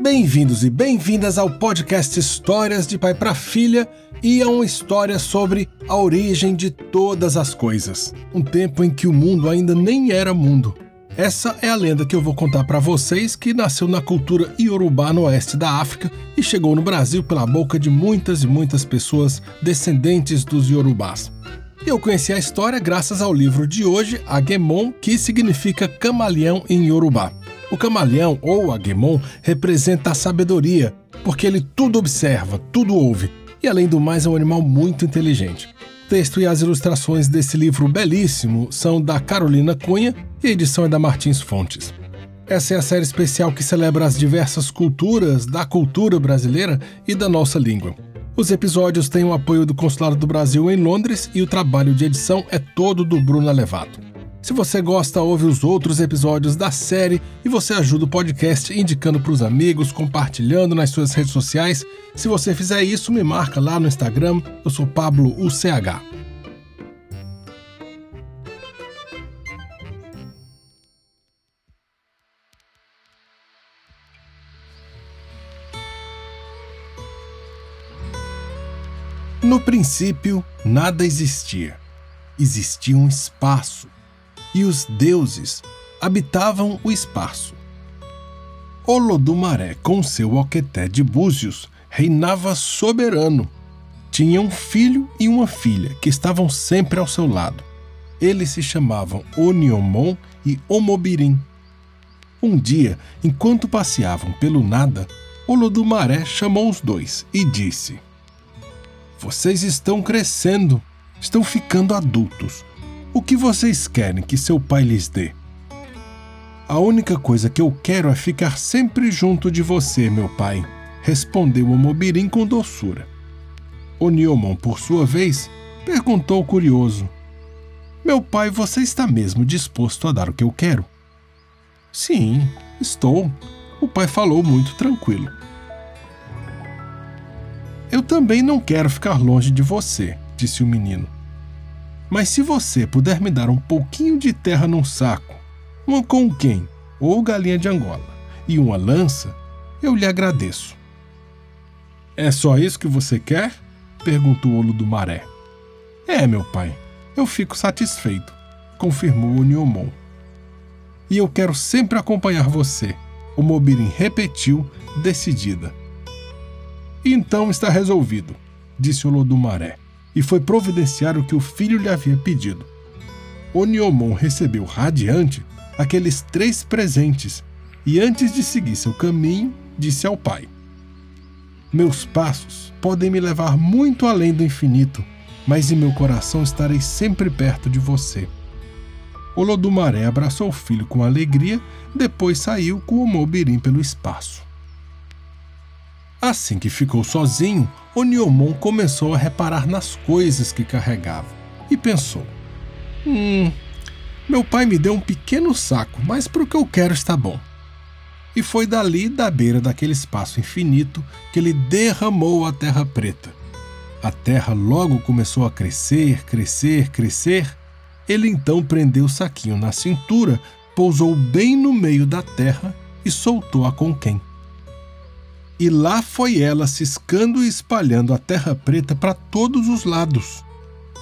Bem-vindos e bem-vindas ao podcast Histórias de Pai para Filha e a uma história sobre a origem de todas as coisas. Um tempo em que o mundo ainda nem era mundo. Essa é a lenda que eu vou contar para vocês que nasceu na cultura iorubá no oeste da África e chegou no Brasil pela boca de muitas e muitas pessoas descendentes dos iorubás. Eu conheci a história graças ao livro de hoje, Agemon, que significa camaleão em iorubá. O camaleão ou aguemon representa a sabedoria, porque ele tudo observa, tudo ouve, e além do mais é um animal muito inteligente. O texto e as ilustrações desse livro belíssimo são da Carolina Cunha e a edição é da Martins Fontes. Essa é a série especial que celebra as diversas culturas da cultura brasileira e da nossa língua. Os episódios têm o apoio do Consulado do Brasil em Londres e o trabalho de edição é todo do Bruno Levato. Se você gosta, ouve os outros episódios da série e você ajuda o podcast indicando para os amigos, compartilhando nas suas redes sociais. Se você fizer isso, me marca lá no Instagram. Eu sou Pablo UCH. No princípio, nada existia. Existia um espaço e os deuses habitavam o espaço. Olodumaré, com seu Oqueté de Búzios, reinava soberano. Tinha um filho e uma filha que estavam sempre ao seu lado. Eles se chamavam Oniomon e Omobirim. Um dia, enquanto passeavam pelo nada, Olodumaré chamou os dois e disse: Vocês estão crescendo, estão ficando adultos. O que vocês querem que seu pai lhes dê? A única coisa que eu quero é ficar sempre junto de você, meu pai, respondeu o Mobirim com doçura. O Niomon, por sua vez, perguntou curioso: Meu pai, você está mesmo disposto a dar o que eu quero? Sim, estou. O pai falou muito tranquilo. Eu também não quero ficar longe de você, disse o menino. Mas se você puder me dar um pouquinho de terra num saco, uma com quem ou galinha de Angola e uma lança, eu lhe agradeço. É só isso que você quer? perguntou o Olo do Maré. É, meu pai, eu fico satisfeito, confirmou o Niomon. E eu quero sempre acompanhar você, o Mobirim repetiu, decidida. Então está resolvido, disse o Lodumaré e foi providenciar o que o filho lhe havia pedido. Oniomon recebeu radiante aqueles três presentes e, antes de seguir seu caminho, disse ao pai: Meus passos podem me levar muito além do infinito, mas em meu coração estarei sempre perto de você. Olodumaré abraçou o filho com alegria, depois saiu com o Mobirim pelo espaço. Assim que ficou sozinho, Oniomon começou a reparar nas coisas que carregava e pensou: Hum, meu pai me deu um pequeno saco, mas para o que eu quero está bom. E foi dali, da beira daquele espaço infinito, que ele derramou a terra preta. A terra logo começou a crescer, crescer, crescer. Ele então prendeu o saquinho na cintura, pousou bem no meio da terra e soltou a com quem e lá foi ela ciscando e espalhando a terra preta para todos os lados.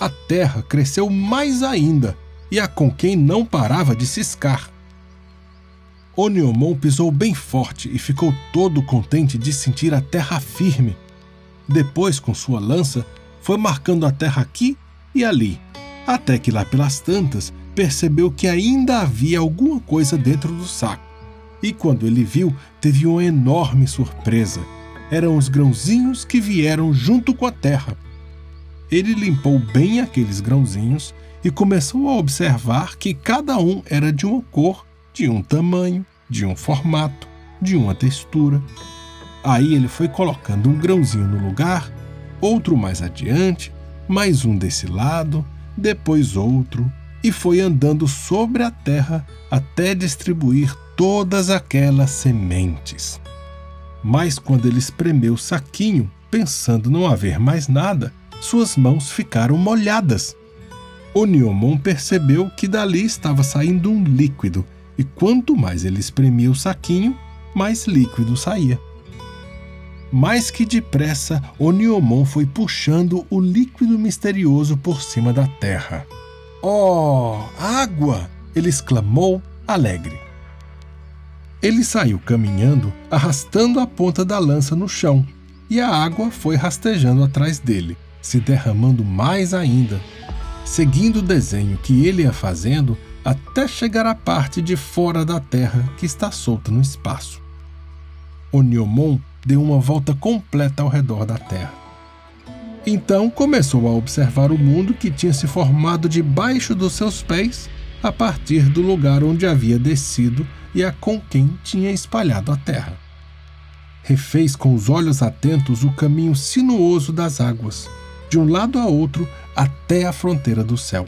A terra cresceu mais ainda e a Conquém não parava de ciscar. Oniomon pisou bem forte e ficou todo contente de sentir a terra firme. Depois, com sua lança, foi marcando a terra aqui e ali, até que lá pelas tantas percebeu que ainda havia alguma coisa dentro do saco. E quando ele viu, teve uma enorme surpresa. Eram os grãozinhos que vieram junto com a terra. Ele limpou bem aqueles grãozinhos e começou a observar que cada um era de uma cor, de um tamanho, de um formato, de uma textura. Aí ele foi colocando um grãozinho no lugar, outro mais adiante, mais um desse lado, depois outro, e foi andando sobre a terra até distribuir todas aquelas sementes. Mas quando ele espremeu o saquinho, pensando não haver mais nada, suas mãos ficaram molhadas. O Niomon percebeu que dali estava saindo um líquido, e quanto mais ele espremia o saquinho, mais líquido saía. Mais que depressa, Oniomon foi puxando o líquido misterioso por cima da terra. Oh, água! ele exclamou, alegre. Ele saiu caminhando, arrastando a ponta da lança no chão, e a água foi rastejando atrás dele, se derramando mais ainda, seguindo o desenho que ele ia fazendo até chegar à parte de fora da terra que está solta no espaço. Oniomon deu uma volta completa ao redor da Terra. Então começou a observar o mundo que tinha se formado debaixo dos seus pés a partir do lugar onde havia descido e a com quem tinha espalhado a terra. Refez com os olhos atentos o caminho sinuoso das águas, de um lado a outro até a fronteira do céu.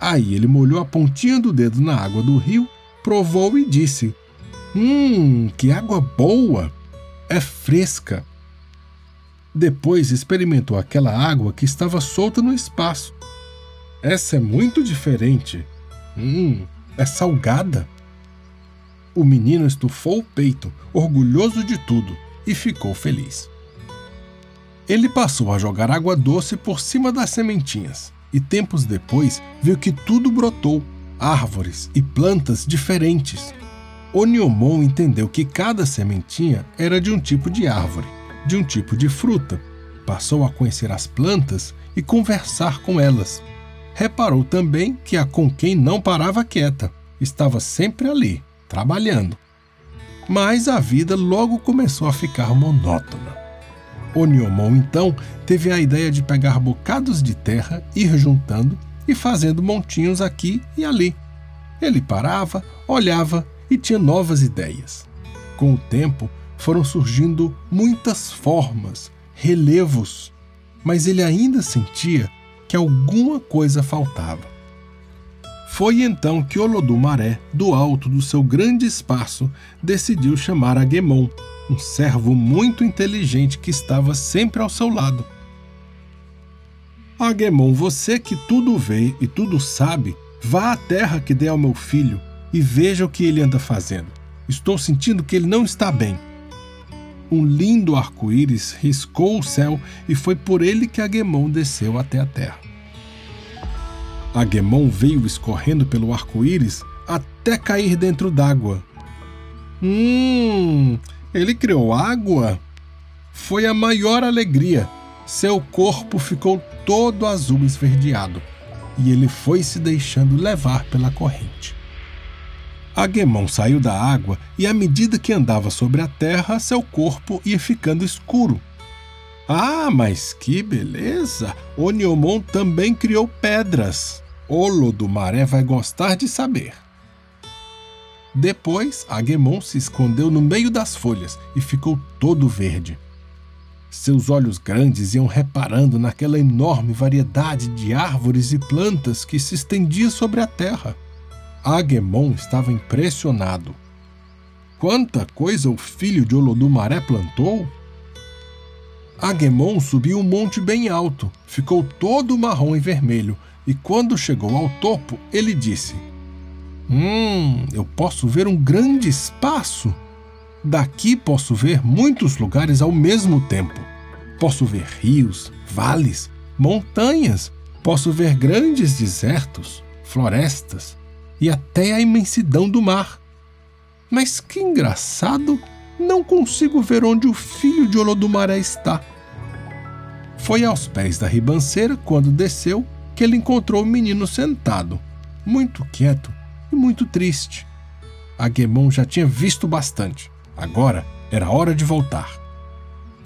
Aí ele molhou a pontinha do dedo na água do rio, provou e disse: Hum, que água boa! É fresca. Depois experimentou aquela água que estava solta no espaço. Essa é muito diferente. Hum, é salgada. O menino estufou o peito, orgulhoso de tudo, e ficou feliz. Ele passou a jogar água doce por cima das sementinhas e tempos depois viu que tudo brotou árvores e plantas diferentes. Oniomon entendeu que cada sementinha era de um tipo de árvore, de um tipo de fruta. Passou a conhecer as plantas e conversar com elas. Reparou também que a com quem não parava quieta, estava sempre ali, trabalhando. Mas a vida logo começou a ficar monótona. Oniomon então teve a ideia de pegar bocados de terra, ir juntando e fazendo montinhos aqui e ali. Ele parava, olhava e tinha novas ideias. Com o tempo, foram surgindo muitas formas, relevos, mas ele ainda sentia que alguma coisa faltava. Foi então que Olodumaré, do alto do seu grande espaço, decidiu chamar Agemon, um servo muito inteligente que estava sempre ao seu lado. Agemon, você que tudo vê e tudo sabe, vá à terra que dê ao meu filho e veja o que ele anda fazendo. Estou sentindo que ele não está bem. Um lindo arco-íris riscou o céu e foi por ele que Agemon desceu até a terra. Agemon veio escorrendo pelo arco-íris até cair dentro d'água. Hum, ele criou água? Foi a maior alegria. Seu corpo ficou todo azul esverdeado e ele foi se deixando levar pela corrente. Agemon saiu da água e, à medida que andava sobre a terra, seu corpo ia ficando escuro. Ah, mas que beleza! Oniomon também criou pedras. Olo do Maré vai gostar de saber. Depois, Agemon se escondeu no meio das folhas e ficou todo verde. Seus olhos grandes iam reparando naquela enorme variedade de árvores e plantas que se estendia sobre a terra. Agemon estava impressionado. Quanta coisa o filho de Olodumaré plantou! Agemon subiu um monte bem alto, ficou todo marrom e vermelho, e quando chegou ao topo, ele disse: Hum, eu posso ver um grande espaço. Daqui posso ver muitos lugares ao mesmo tempo. Posso ver rios, vales, montanhas, posso ver grandes desertos, florestas, e até a imensidão do mar. Mas que engraçado! Não consigo ver onde o filho de Olodumaré está. Foi aos pés da ribanceira, quando desceu, que ele encontrou o menino sentado, muito quieto e muito triste. Agemon já tinha visto bastante. Agora era hora de voltar.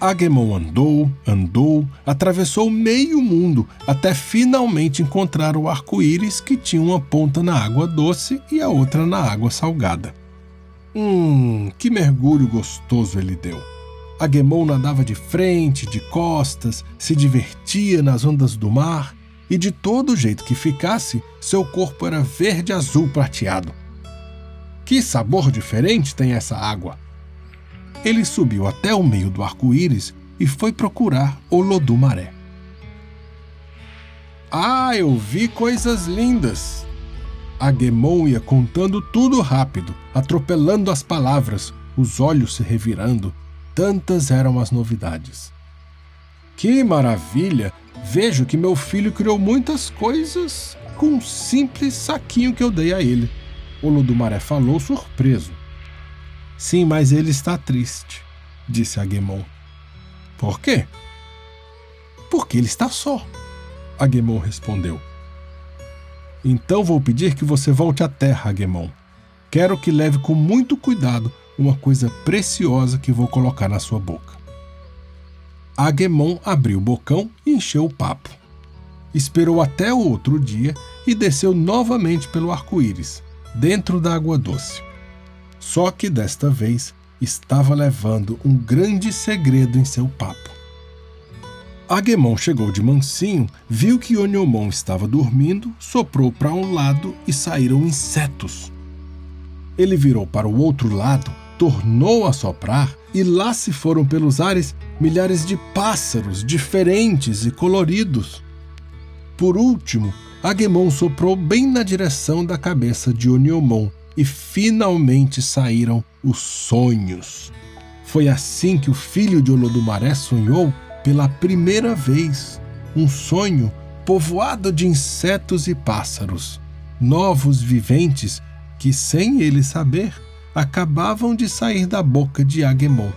Agemon andou, andou, atravessou meio mundo até finalmente encontrar o arco-íris que tinha uma ponta na água doce e a outra na água salgada. Hum, que mergulho gostoso ele deu! Agemon nadava de frente, de costas, se divertia nas ondas do mar e de todo jeito que ficasse, seu corpo era verde-azul prateado. Que sabor diferente tem essa água! Ele subiu até o meio do arco-íris e foi procurar o Lodumaré. Ah, eu vi coisas lindas! Agemon ia contando tudo rápido, atropelando as palavras, os olhos se revirando, tantas eram as novidades. Que maravilha! Vejo que meu filho criou muitas coisas com um simples saquinho que eu dei a ele. O Ludumaré falou surpreso. Sim, mas ele está triste, disse Aguemon. Por quê? Porque ele está só, Aguemon respondeu. Então vou pedir que você volte à terra, Aguemon. Quero que leve com muito cuidado uma coisa preciosa que vou colocar na sua boca. Aguemon abriu o bocão e encheu o papo. Esperou até o outro dia e desceu novamente pelo arco-íris, dentro da água doce. Só que desta vez estava levando um grande segredo em seu papo. Agemon chegou de mansinho, viu que Oniomon estava dormindo, soprou para um lado e saíram insetos. Ele virou para o outro lado, tornou a soprar e lá se foram pelos ares milhares de pássaros diferentes e coloridos. Por último, Agemon soprou bem na direção da cabeça de Oniomon e finalmente saíram os sonhos. Foi assim que o filho de Olodumaré sonhou pela primeira vez um sonho povoado de insetos e pássaros, novos viventes que, sem ele saber, acabavam de sair da boca de Agemon.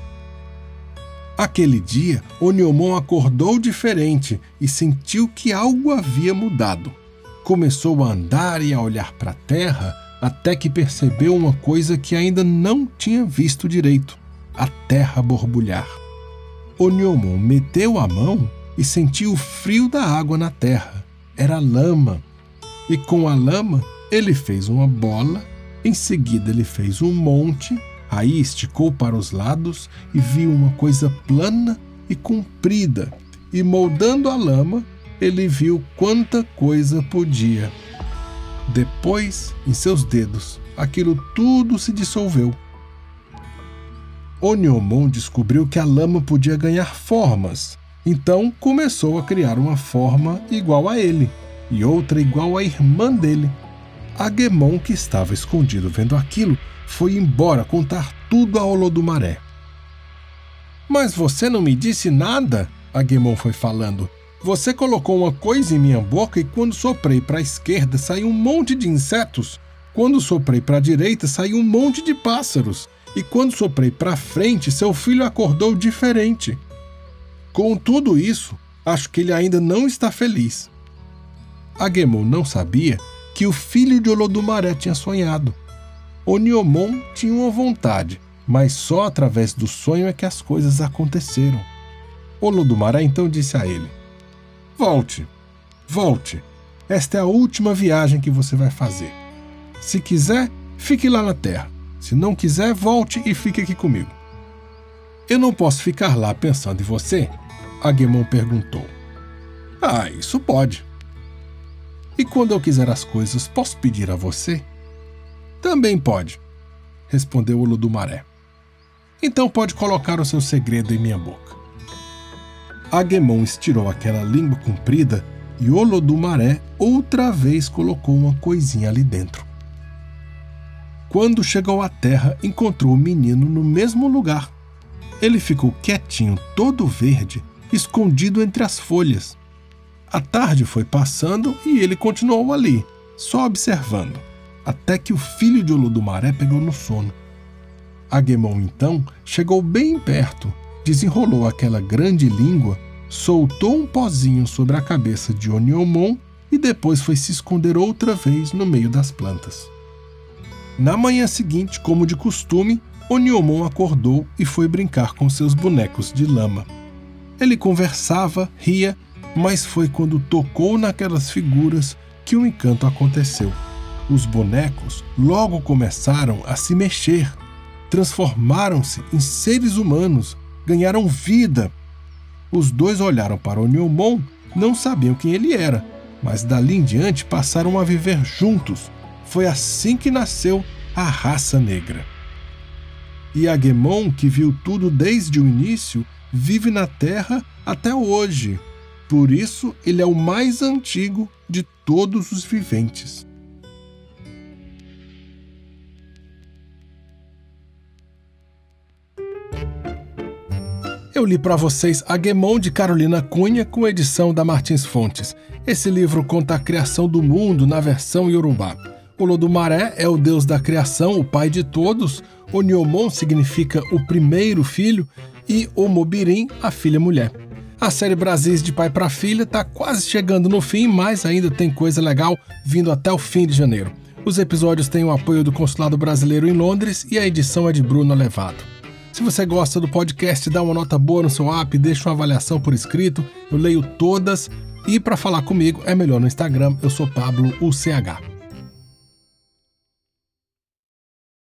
Aquele dia, Oniomon acordou diferente e sentiu que algo havia mudado. Começou a andar e a olhar para a terra até que percebeu uma coisa que ainda não tinha visto direito: a terra borbulhar. Oniomon meteu a mão e sentiu o frio da água na terra. Era lama. E com a lama, ele fez uma bola em seguida, ele fez um monte, aí esticou para os lados e viu uma coisa plana e comprida. E moldando a lama, ele viu quanta coisa podia. Depois, em seus dedos, aquilo tudo se dissolveu. Oniomon descobriu que a lama podia ganhar formas, então começou a criar uma forma igual a ele e outra igual à irmã dele. Agemon, que estava escondido vendo aquilo, foi embora contar tudo a Olodumaré. Mas você não me disse nada, Agemon foi falando. Você colocou uma coisa em minha boca e quando soprei para a esquerda saiu um monte de insetos. Quando soprei para a direita saiu um monte de pássaros. E quando soprei para frente, seu filho acordou diferente. Com tudo isso, acho que ele ainda não está feliz. Agemon não sabia que o filho de Olodumaré tinha sonhado. Oniomon tinha uma vontade, mas só através do sonho é que as coisas aconteceram. Olodumaré então disse a ele: Volte, volte. Esta é a última viagem que você vai fazer. Se quiser, fique lá na terra. Se não quiser, volte e fique aqui comigo. Eu não posso ficar lá pensando em você? Agemon perguntou. Ah, isso pode. E quando eu quiser as coisas, posso pedir a você? Também pode, respondeu o Ludumaré. Então pode colocar o seu segredo em minha boca. Agemon estirou aquela língua comprida e Olodumaré outra vez colocou uma coisinha ali dentro. Quando chegou à terra, encontrou o menino no mesmo lugar. Ele ficou quietinho, todo verde, escondido entre as folhas. A tarde foi passando e ele continuou ali, só observando, até que o filho de Olodumaré pegou no sono. Agemon então chegou bem perto, desenrolou aquela grande língua, soltou um pozinho sobre a cabeça de Oniomon e depois foi se esconder outra vez no meio das plantas. Na manhã seguinte, como de costume, Oniomon acordou e foi brincar com seus bonecos de lama. Ele conversava, ria mas foi quando tocou naquelas figuras que o encanto aconteceu. Os bonecos logo começaram a se mexer, transformaram-se em seres humanos, ganharam vida. Os dois olharam para o Neomon, não sabiam quem ele era, mas dali em diante passaram a viver juntos. Foi assim que nasceu a raça negra. E Agemon, que viu tudo desde o início, vive na Terra até hoje, por isso, ele é o mais antigo de todos os viventes. Eu li para vocês Aguemon de Carolina Cunha com edição da Martins Fontes. Esse livro conta a criação do mundo na versão iorubá. O Lodumaré é o deus da criação, o pai de todos. O Niomon significa o primeiro filho e o Mobirim, a filha mulher. A série Brasis de pai para filha está quase chegando no fim, mas ainda tem coisa legal vindo até o fim de janeiro. Os episódios têm o apoio do Consulado Brasileiro em Londres e a edição é de Bruno Levado. Se você gosta do podcast, dá uma nota boa no seu app, deixa uma avaliação por escrito, eu leio todas. E para falar comigo é melhor no Instagram, eu sou Pablo UCH.